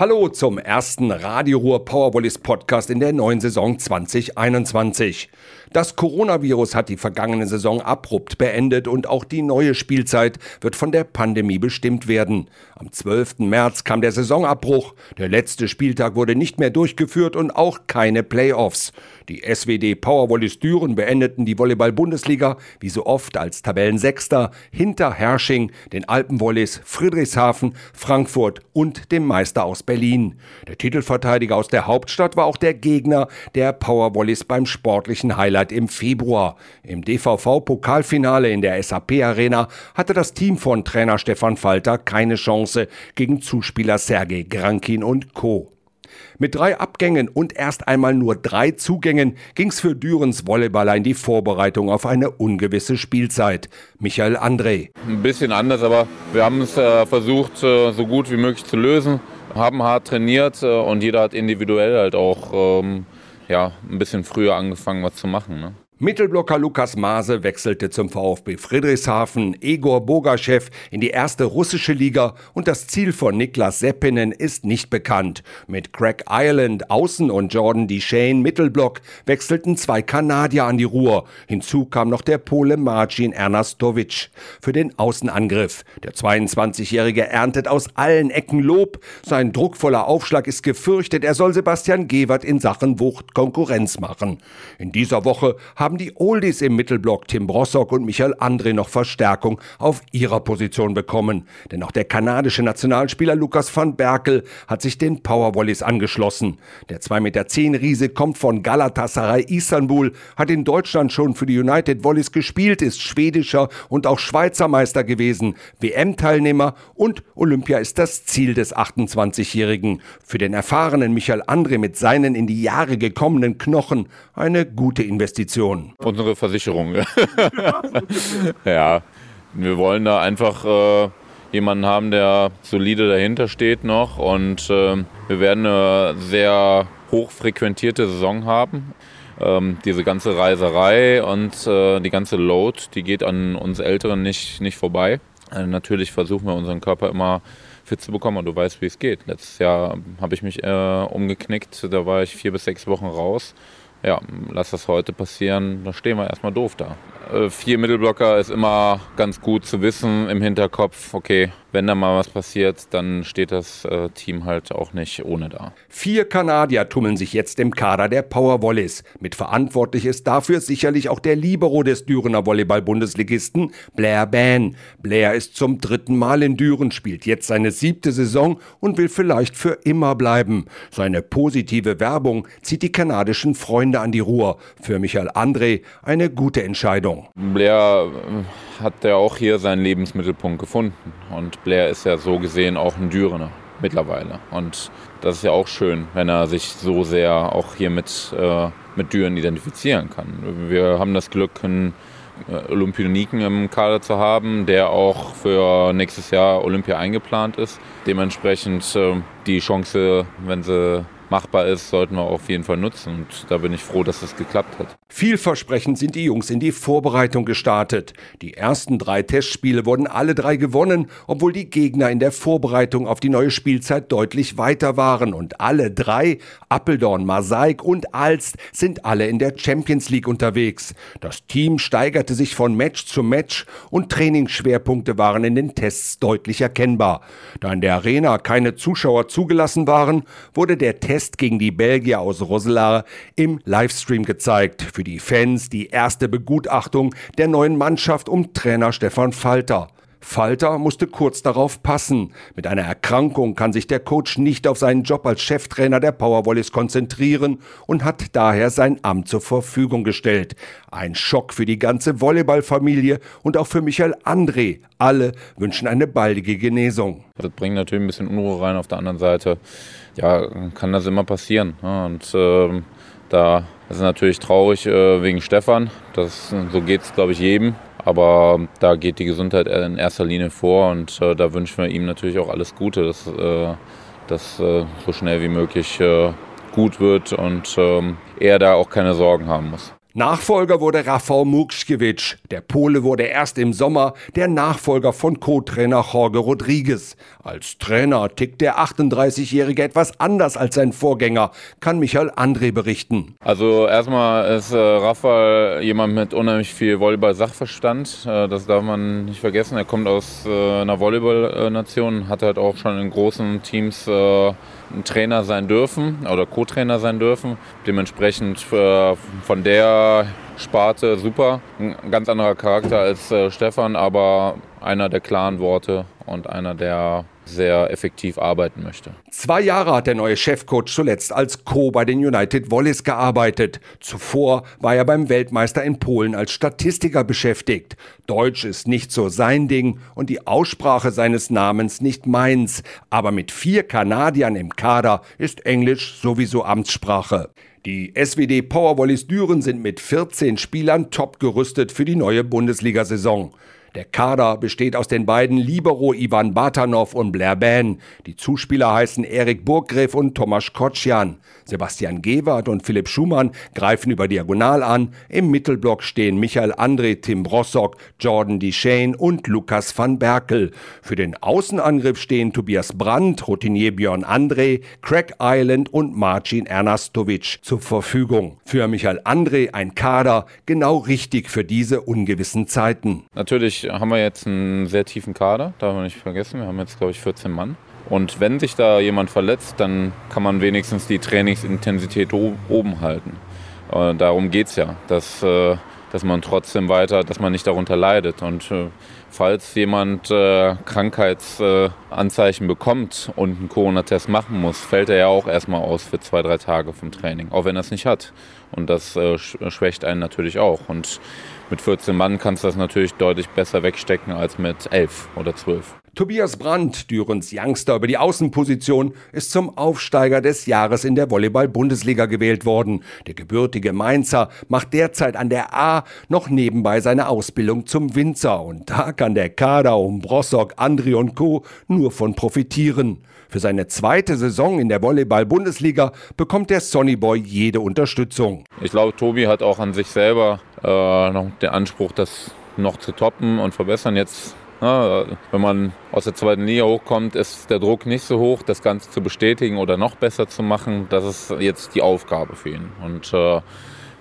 Hallo zum ersten Radio Ruhr Powervolleys Podcast in der neuen Saison 2021. Das Coronavirus hat die vergangene Saison abrupt beendet und auch die neue Spielzeit wird von der Pandemie bestimmt werden. Am 12. März kam der Saisonabbruch, der letzte Spieltag wurde nicht mehr durchgeführt und auch keine Playoffs. Die SWD Powervolleys Düren beendeten die Volleyball-Bundesliga wie so oft als Tabellensechster hinter Hersching, den Alpenvolleys, Friedrichshafen, Frankfurt und dem Meister aus Berlin. Der Titelverteidiger aus der Hauptstadt war auch der Gegner der Powervolleys beim sportlichen Highlight im Februar. Im DVV-Pokalfinale in der SAP-Arena hatte das Team von Trainer Stefan Falter keine Chance gegen Zuspieler Sergei Grankin und Co. Mit drei Abgängen und erst einmal nur drei Zugängen ging's für Dürens Volleyballer in die Vorbereitung auf eine ungewisse Spielzeit. Michael André. Ein bisschen anders, aber wir haben es äh, versucht, äh, so gut wie möglich zu lösen, haben hart trainiert äh, und jeder hat individuell halt auch ähm, ja, ein bisschen früher angefangen, was zu machen. Ne? Mittelblocker Lukas Maase wechselte zum VfB Friedrichshafen, Egor Bogaschew in die erste russische Liga und das Ziel von Niklas Seppinen ist nicht bekannt. Mit Craig Ireland außen und Jordan Deshane Mittelblock wechselten zwei Kanadier an die Ruhr. Hinzu kam noch der Pole Marcin Ernastowicz für den Außenangriff. Der 22-Jährige erntet aus allen Ecken Lob. Sein druckvoller Aufschlag ist gefürchtet. Er soll Sebastian Gewert in Sachen Wucht Konkurrenz machen. In dieser Woche haben haben die Oldies im Mittelblock Tim Brossock und Michael André noch Verstärkung auf ihrer Position bekommen. Denn auch der kanadische Nationalspieler Lukas van Berkel hat sich den Powervolleys angeschlossen. Der 2,10 Meter Riese kommt von Galatasaray Istanbul, hat in Deutschland schon für die United Volleys gespielt, ist schwedischer und auch Schweizer Meister gewesen, WM-Teilnehmer und Olympia ist das Ziel des 28-Jährigen. Für den erfahrenen Michael André mit seinen in die Jahre gekommenen Knochen eine gute Investition. Versicherung. Unsere Versicherung. ja, wir wollen da einfach äh, jemanden haben, der solide dahinter steht noch und äh, wir werden eine sehr hochfrequentierte Saison haben. Ähm, diese ganze Reiserei und äh, die ganze Load, die geht an uns Älteren nicht, nicht vorbei. Äh, natürlich versuchen wir unseren Körper immer fit zu bekommen und du weißt, wie es geht. Letztes Jahr habe ich mich äh, umgeknickt, da war ich vier bis sechs Wochen raus ja, lass das heute passieren, dann stehen wir erstmal doof da. Äh, vier Mittelblocker ist immer ganz gut zu wissen im Hinterkopf, okay, wenn da mal was passiert, dann steht das äh, Team halt auch nicht ohne da. Vier Kanadier tummeln sich jetzt im Kader der Power Volleys. Mitverantwortlich ist dafür sicherlich auch der Libero des Dürener Volleyball-Bundesligisten, Blair Ban. Blair ist zum dritten Mal in Düren, spielt jetzt seine siebte Saison und will vielleicht für immer bleiben. Seine positive Werbung zieht die kanadischen Freunde an die Ruhr. Für Michael André eine gute Entscheidung. Blair äh, hat ja auch hier seinen Lebensmittelpunkt gefunden und Blair ist ja so gesehen auch ein Dürener mittlerweile. Und das ist ja auch schön, wenn er sich so sehr auch hier mit, äh, mit Düren identifizieren kann. Wir haben das Glück, einen äh, Olympioniken im Kader zu haben, der auch für nächstes Jahr Olympia eingeplant ist. Dementsprechend äh, die Chance, wenn sie machbar ist, sollten wir auf jeden Fall nutzen. Und da bin ich froh, dass es geklappt hat. Vielversprechend sind die Jungs in die Vorbereitung gestartet. Die ersten drei Testspiele wurden alle drei gewonnen, obwohl die Gegner in der Vorbereitung auf die neue Spielzeit deutlich weiter waren. Und alle drei, Appeldorn, Masaik und Alst, sind alle in der Champions League unterwegs. Das Team steigerte sich von Match zu Match und Trainingsschwerpunkte waren in den Tests deutlich erkennbar. Da in der Arena keine Zuschauer zugelassen waren, wurde der Test gegen die Belgier aus Roselar im Livestream gezeigt. Für die Fans die erste Begutachtung der neuen Mannschaft um Trainer Stefan Falter. Falter musste kurz darauf passen. Mit einer Erkrankung kann sich der Coach nicht auf seinen Job als Cheftrainer der Powervolleys konzentrieren und hat daher sein Amt zur Verfügung gestellt. Ein Schock für die ganze Volleyballfamilie und auch für Michael André. Alle wünschen eine baldige Genesung. Das bringt natürlich ein bisschen Unruhe rein. Auf der anderen Seite ja, kann das immer passieren. Und ähm, da ist natürlich traurig äh, wegen Stefan. Das, so geht es, glaube ich, jedem. Aber da geht die Gesundheit in erster Linie vor und äh, da wünschen wir ihm natürlich auch alles Gute, dass äh, das äh, so schnell wie möglich äh, gut wird und ähm, er da auch keine Sorgen haben muss. Nachfolger wurde Rafał Mukschkiewicz. Der Pole wurde erst im Sommer der Nachfolger von Co-Trainer Jorge Rodriguez. Als Trainer tickt der 38-Jährige etwas anders als sein Vorgänger, kann Michael André berichten. Also erstmal ist äh, Rafael jemand mit unheimlich viel Volleyball-Sachverstand. Äh, das darf man nicht vergessen. Er kommt aus äh, einer Volleyball-Nation, hat halt auch schon in großen Teams äh, ein Trainer sein dürfen oder Co-Trainer sein dürfen. Dementsprechend äh, von der Sparte super. Ein ganz anderer Charakter als äh, Stefan, aber einer der klaren Worte und einer, der sehr effektiv arbeiten möchte. Zwei Jahre hat der neue Chefcoach zuletzt als Co. bei den United Volleys gearbeitet. Zuvor war er beim Weltmeister in Polen als Statistiker beschäftigt. Deutsch ist nicht so sein Ding und die Aussprache seines Namens nicht meins. Aber mit vier Kanadiern im Kader ist Englisch sowieso Amtssprache. Die SWD Powervolleys Düren sind mit 14 Spielern top gerüstet für die neue Bundesliga-Saison. Der Kader besteht aus den beiden Libero Ivan Batanov und Blair Ban. Die Zuspieler heißen Erik Burggräf und Tomasz Kotschan. Sebastian Gewert und Philipp Schumann greifen über Diagonal an. Im Mittelblock stehen Michael André, Tim Brossock, Jordan Deschane und Lukas van Berkel. Für den Außenangriff stehen Tobias Brandt, Routinier Björn André, Craig Island und Marcin Ernastovic zur Verfügung. Für Michael André ein Kader genau richtig für diese ungewissen Zeiten. Natürlich haben wir jetzt einen sehr tiefen Kader, darf man nicht vergessen. Wir haben jetzt, glaube ich, 14 Mann. Und wenn sich da jemand verletzt, dann kann man wenigstens die Trainingsintensität oben halten. Äh, darum geht es ja, dass, äh, dass man trotzdem weiter, dass man nicht darunter leidet. Und äh, falls jemand äh, Krankheitsanzeichen bekommt und einen Corona-Test machen muss, fällt er ja auch erstmal aus für zwei, drei Tage vom Training, auch wenn er es nicht hat. Und das äh, schwächt einen natürlich auch. Und mit 14 Mann kannst du das natürlich deutlich besser wegstecken als mit 11 oder 12. Tobias Brandt, Dürens Youngster über die Außenposition, ist zum Aufsteiger des Jahres in der Volleyball-Bundesliga gewählt worden. Der gebürtige Mainzer macht derzeit an der A noch nebenbei seine Ausbildung zum Winzer und da kann der Kader um Brossock, Andri und Co. nur von profitieren. Für seine zweite Saison in der Volleyball-Bundesliga bekommt der Sonnyboy jede Unterstützung. Ich glaube, Tobi hat auch an sich selber äh, noch den Anspruch, das noch zu toppen und verbessern. Jetzt, na, wenn man aus der zweiten Liga hochkommt, ist der Druck nicht so hoch, das Ganze zu bestätigen oder noch besser zu machen. Das ist jetzt die Aufgabe für ihn. Und äh,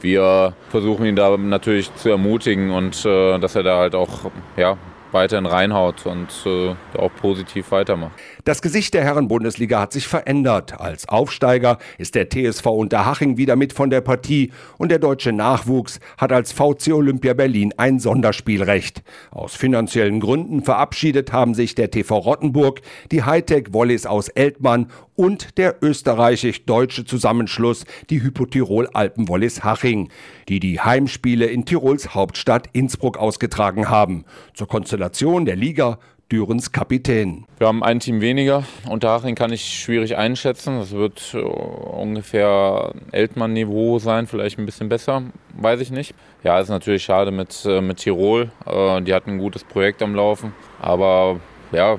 wir versuchen ihn da natürlich zu ermutigen und äh, dass er da halt auch ja, weiterhin reinhaut und äh, auch positiv weitermacht. Das Gesicht der Herren-Bundesliga hat sich verändert. Als Aufsteiger ist der TSV Unterhaching wieder mit von der Partie und der deutsche Nachwuchs hat als VC Olympia Berlin ein Sonderspielrecht. Aus finanziellen Gründen verabschiedet haben sich der TV Rottenburg, die Hightech Volleys aus Eltmann und der österreichisch-deutsche Zusammenschluss, die Hypotirol Alpen Volleys Haching, die die Heimspiele in Tirols Hauptstadt Innsbruck ausgetragen haben. Zur Konstellation der Liga Dürens Kapitän. Wir haben ein Team weniger. Unterhaching kann ich schwierig einschätzen. Das wird äh, ungefähr Eltmann-Niveau sein, vielleicht ein bisschen besser, weiß ich nicht. Ja, ist natürlich schade mit, äh, mit Tirol. Äh, die hatten ein gutes Projekt am Laufen. Aber ja,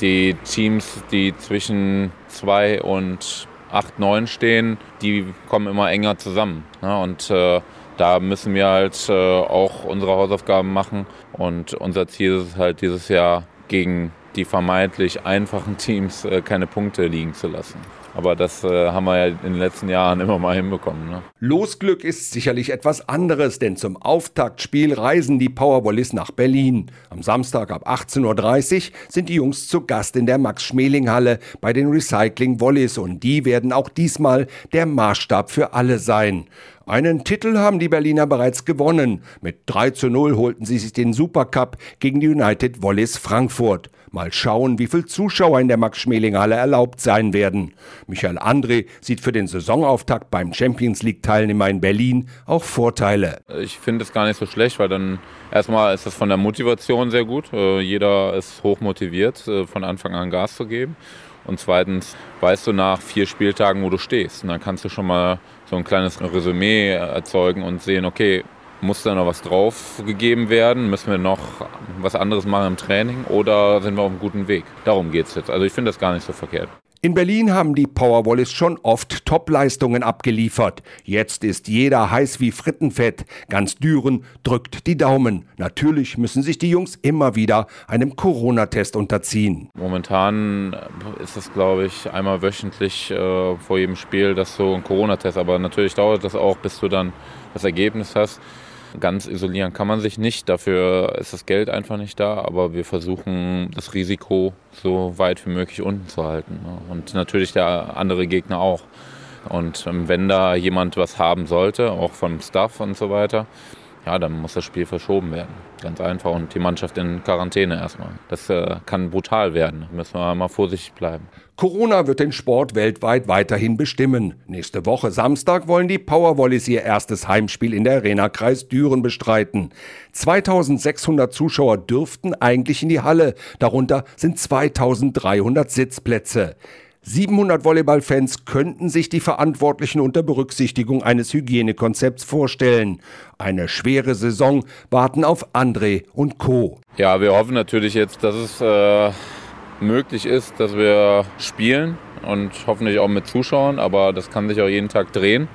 die Teams, die zwischen 2 und 8, 9 stehen, die kommen immer enger zusammen. Ne? Und äh, da müssen wir halt äh, auch unsere Hausaufgaben machen. Und unser Ziel ist halt dieses Jahr gegen die vermeintlich einfachen Teams äh, keine Punkte liegen zu lassen. Aber das äh, haben wir ja in den letzten Jahren immer mal hinbekommen. Ne? Losglück ist sicherlich etwas anderes, denn zum Auftaktspiel reisen die Powervolleys nach Berlin. Am Samstag ab 18.30 Uhr sind die Jungs zu Gast in der Max-Schmeling-Halle bei den Recycling Volleys und die werden auch diesmal der Maßstab für alle sein. Einen Titel haben die Berliner bereits gewonnen. Mit 3 zu 0 holten sie sich den Supercup gegen die United Volleys Frankfurt. Mal schauen, wie viele Zuschauer in der Max-Schmeling-Halle erlaubt sein werden. Michael André sieht für den Saisonauftakt beim Champions League-Teilnehmer in Berlin auch Vorteile. Ich finde es gar nicht so schlecht, weil dann erstmal ist es von der Motivation sehr gut. Äh, jeder ist hoch motiviert, äh, von Anfang an Gas zu geben. Und zweitens weißt du nach vier Spieltagen, wo du stehst. Und dann kannst du schon mal so ein kleines Resümee erzeugen und sehen, okay, muss da noch was drauf gegeben werden? Müssen wir noch was anderes machen im Training oder sind wir auf einem guten Weg? Darum geht es jetzt. Also ich finde das gar nicht so verkehrt. In Berlin haben die Powerwallis schon oft Topleistungen abgeliefert. Jetzt ist jeder heiß wie Frittenfett. Ganz Düren drückt die Daumen. Natürlich müssen sich die Jungs immer wieder einem Corona-Test unterziehen. Momentan ist es, glaube ich, einmal wöchentlich äh, vor jedem Spiel, dass so ein Corona-Test. Aber natürlich dauert das auch, bis du dann das Ergebnis hast. Ganz isolieren kann man sich nicht, dafür ist das Geld einfach nicht da, aber wir versuchen das Risiko so weit wie möglich unten zu halten. Ne? Und natürlich der andere Gegner auch. Und ähm, wenn da jemand was haben sollte, auch vom Staff und so weiter, ja, dann muss das Spiel verschoben werden. Ganz einfach. Und die Mannschaft in Quarantäne erstmal. Das äh, kann brutal werden. Da müssen wir mal vorsichtig bleiben. Corona wird den Sport weltweit weiterhin bestimmen. Nächste Woche Samstag wollen die Powerwallis ihr erstes Heimspiel in der Arena Kreis Düren bestreiten. 2600 Zuschauer dürften eigentlich in die Halle. Darunter sind 2300 Sitzplätze. 700 Volleyballfans könnten sich die Verantwortlichen unter Berücksichtigung eines Hygienekonzepts vorstellen. Eine schwere Saison warten auf André und Co. Ja, wir hoffen natürlich jetzt, dass es äh, möglich ist, dass wir spielen und hoffentlich auch mit Zuschauern, aber das kann sich auch jeden Tag drehen.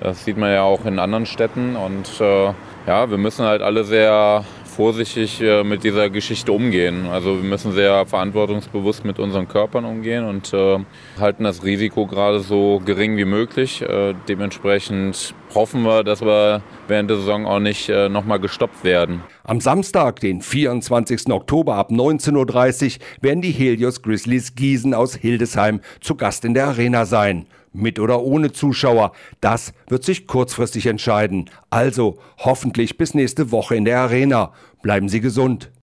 Das sieht man ja auch in anderen Städten und äh, ja, wir müssen halt alle sehr vorsichtig äh, mit dieser Geschichte umgehen. Also wir müssen sehr verantwortungsbewusst mit unseren Körpern umgehen und äh, halten das Risiko gerade so gering wie möglich. Äh, dementsprechend hoffen wir, dass wir während der Saison auch nicht nochmal gestoppt werden. Am Samstag, den 24. Oktober ab 19.30 Uhr, werden die Helios Grizzlies Gießen aus Hildesheim zu Gast in der Arena sein. Mit oder ohne Zuschauer, das wird sich kurzfristig entscheiden. Also hoffentlich bis nächste Woche in der Arena. Bleiben Sie gesund.